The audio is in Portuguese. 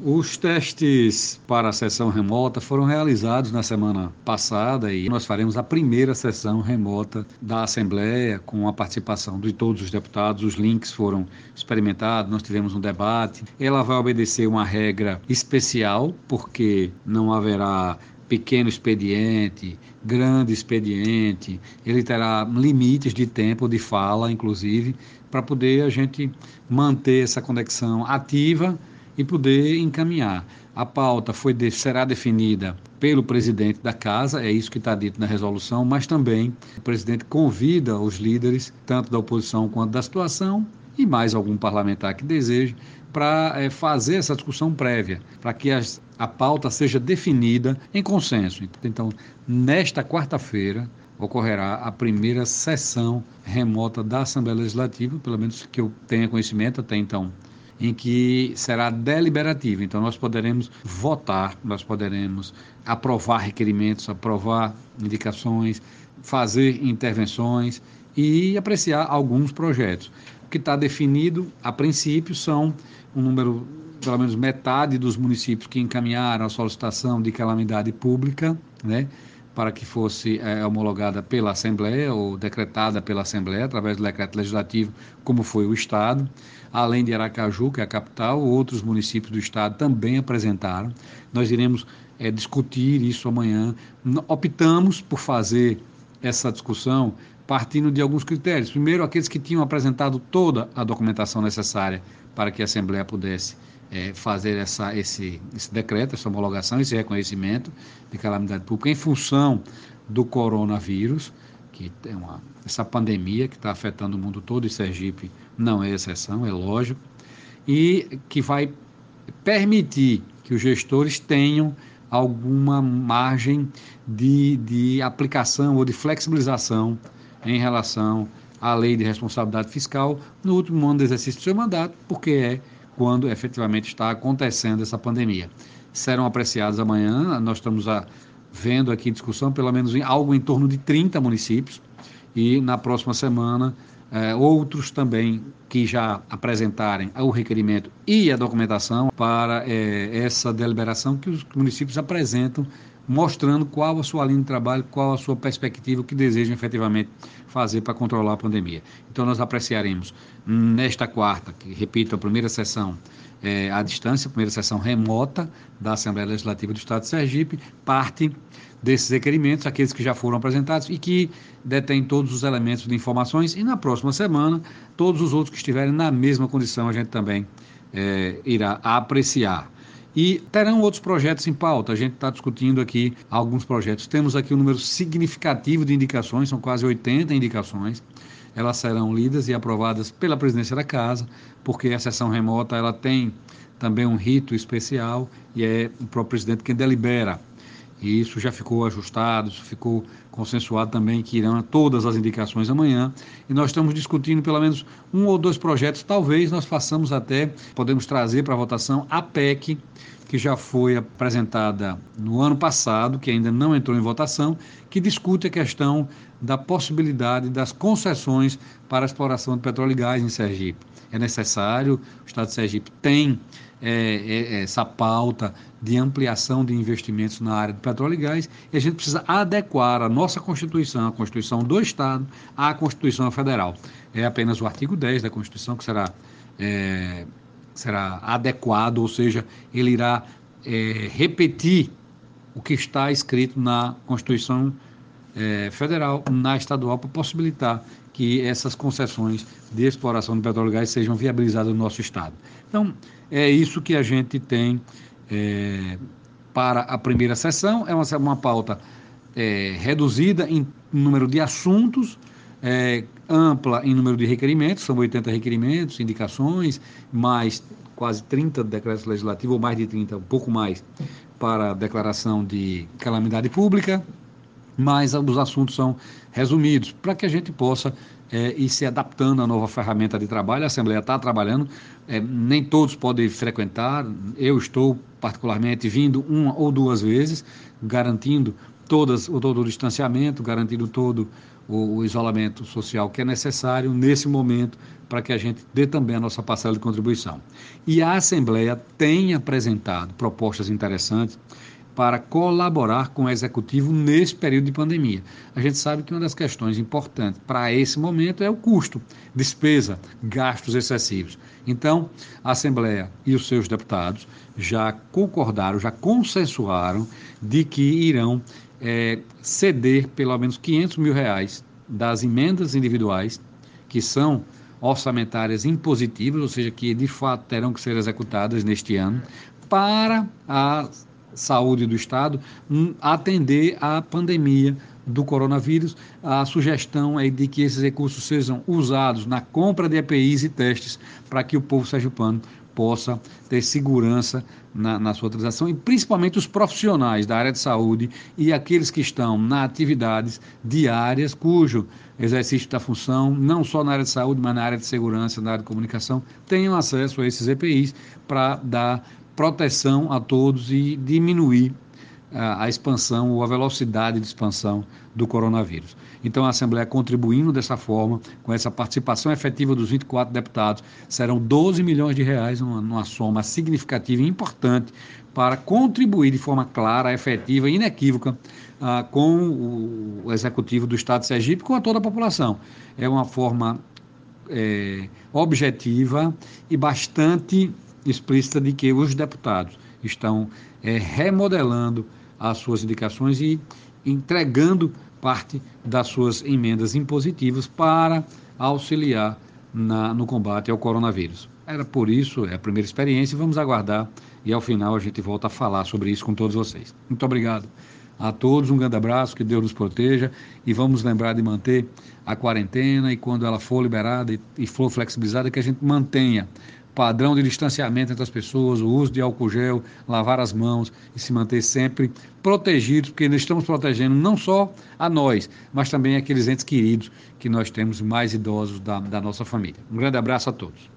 Os testes para a sessão remota foram realizados na semana passada e nós faremos a primeira sessão remota da Assembleia com a participação de todos os deputados. Os links foram experimentados, nós tivemos um debate. Ela vai obedecer uma regra especial, porque não haverá pequeno expediente, grande expediente, ele terá limites de tempo de fala, inclusive, para poder a gente manter essa conexão ativa e poder encaminhar. A pauta foi de, será definida pelo presidente da casa, é isso que está dito na resolução, mas também o presidente convida os líderes, tanto da oposição quanto da situação, e mais algum parlamentar que deseje, para é, fazer essa discussão prévia, para que as, a pauta seja definida em consenso. Então, nesta quarta-feira, ocorrerá a primeira sessão remota da Assembleia Legislativa, pelo menos que eu tenha conhecimento até então em que será deliberativa. Então, nós poderemos votar, nós poderemos aprovar requerimentos, aprovar indicações, fazer intervenções e apreciar alguns projetos. O que está definido, a princípio, são um número, pelo menos metade dos municípios que encaminharam a solicitação de calamidade pública, né? Para que fosse é, homologada pela Assembleia ou decretada pela Assembleia através do decreto legislativo, como foi o Estado. Além de Aracaju, que é a capital, outros municípios do Estado também apresentaram. Nós iremos é, discutir isso amanhã. Optamos por fazer essa discussão partindo de alguns critérios. Primeiro, aqueles que tinham apresentado toda a documentação necessária para que a Assembleia pudesse é, fazer essa, esse, esse decreto, essa homologação, esse reconhecimento de calamidade pública em função do coronavírus, que é uma, essa pandemia que está afetando o mundo todo e Sergipe não é exceção, é lógico, e que vai permitir que os gestores tenham alguma margem de, de aplicação ou de flexibilização em relação à lei de responsabilidade fiscal no último ano do exercício do seu mandato, porque é quando efetivamente está acontecendo essa pandemia. Serão apreciados amanhã, nós estamos a, vendo aqui discussão, pelo menos em algo em torno de 30 municípios, e na próxima semana eh, outros também que já apresentarem o requerimento e a documentação para eh, essa deliberação que os municípios apresentam mostrando qual a sua linha de trabalho, qual a sua perspectiva, o que desejam efetivamente fazer para controlar a pandemia. Então, nós apreciaremos nesta quarta, que repito, a primeira sessão é, à distância, a primeira sessão remota da Assembleia Legislativa do Estado de Sergipe, parte desses requerimentos, aqueles que já foram apresentados e que detêm todos os elementos de informações, e na próxima semana, todos os outros que estiverem na mesma condição, a gente também é, irá apreciar. E terão outros projetos em pauta. A gente está discutindo aqui alguns projetos. Temos aqui um número significativo de indicações, são quase 80 indicações. Elas serão lidas e aprovadas pela presidência da casa, porque a sessão remota ela tem também um rito especial e é o próprio presidente quem delibera e isso já ficou ajustado, isso ficou consensuado também que irão todas as indicações amanhã. E nós estamos discutindo pelo menos um ou dois projetos, talvez nós façamos até, podemos trazer para votação a PEC, que já foi apresentada no ano passado, que ainda não entrou em votação, que discute a questão da possibilidade das concessões para a exploração de petróleo e gás em Sergipe. É necessário, o Estado de Sergipe tem é, é, essa pauta de ampliação de investimentos na área do petróleo e gás, e a gente precisa adequar a nossa Constituição, a Constituição do Estado, à Constituição Federal. É apenas o artigo 10 da Constituição que será, é, será adequado, ou seja, ele irá é, repetir o que está escrito na Constituição é, Federal, na estadual, para possibilitar que essas concessões de exploração de petróleo e gás sejam viabilizadas no nosso Estado. Então, é isso que a gente tem é, para a primeira sessão. É uma, uma pauta é, reduzida em número de assuntos, é, ampla em número de requerimentos, são 80 requerimentos, indicações, mais quase 30 decretos legislativos, ou mais de 30, um pouco mais, para declaração de calamidade pública, mas os assuntos são resumidos, para que a gente possa é, ir se adaptando à nova ferramenta de trabalho. A Assembleia está trabalhando, é, nem todos podem frequentar, eu estou particularmente vindo uma ou duas vezes, garantindo todas, o todo o distanciamento, garantindo todo o, o isolamento social que é necessário nesse momento para que a gente dê também a nossa parcela de contribuição. E a Assembleia tem apresentado propostas interessantes para colaborar com o executivo nesse período de pandemia. A gente sabe que uma das questões importantes para esse momento é o custo, despesa, gastos excessivos. Então, a Assembleia e os seus deputados já concordaram, já consensuaram de que irão é, ceder pelo menos 500 mil reais das emendas individuais, que são orçamentárias impositivas, ou seja, que de fato terão que ser executadas neste ano, para a Saúde do Estado hum, atender à pandemia do coronavírus. A sugestão é de que esses recursos sejam usados na compra de EPIs e testes para que o povo sergipano possa ter segurança na, na, sua utilização e principalmente os profissionais da área de saúde e aqueles que estão na atividades diárias cujo exercício da função, não só na área de saúde, mas na área de segurança, na área de comunicação, tenham acesso a esses EPIs para dar proteção a todos e diminuir a, expansão ou a velocidade de expansão do coronavírus. Então, a Assembleia contribuindo dessa forma, com essa participação efetiva dos 24 deputados, serão 12 milhões de reais, uma, uma soma significativa e importante para contribuir de forma clara, efetiva e inequívoca ah, com o, o Executivo do Estado de Sergipe, com a toda a população. É uma forma é, objetiva e bastante explícita de que os deputados estão é, remodelando as suas indicações e entregando parte das suas emendas impositivas para auxiliar na, no combate ao coronavírus. Era por isso, é a primeira experiência, vamos aguardar e ao final a gente volta a falar sobre isso com todos vocês. Muito obrigado a todos, um grande abraço, que Deus nos proteja e vamos lembrar de manter a quarentena e quando ela for liberada e, e for flexibilizada, que a gente mantenha padrão de distanciamento entre as pessoas, o uso de álcool gel, lavar as mãos e se manter sempre protegidos, porque nós estamos protegendo não só a nós, mas também aqueles entes queridos que nós temos mais idosos da, da nossa família. Um grande abraço a todos.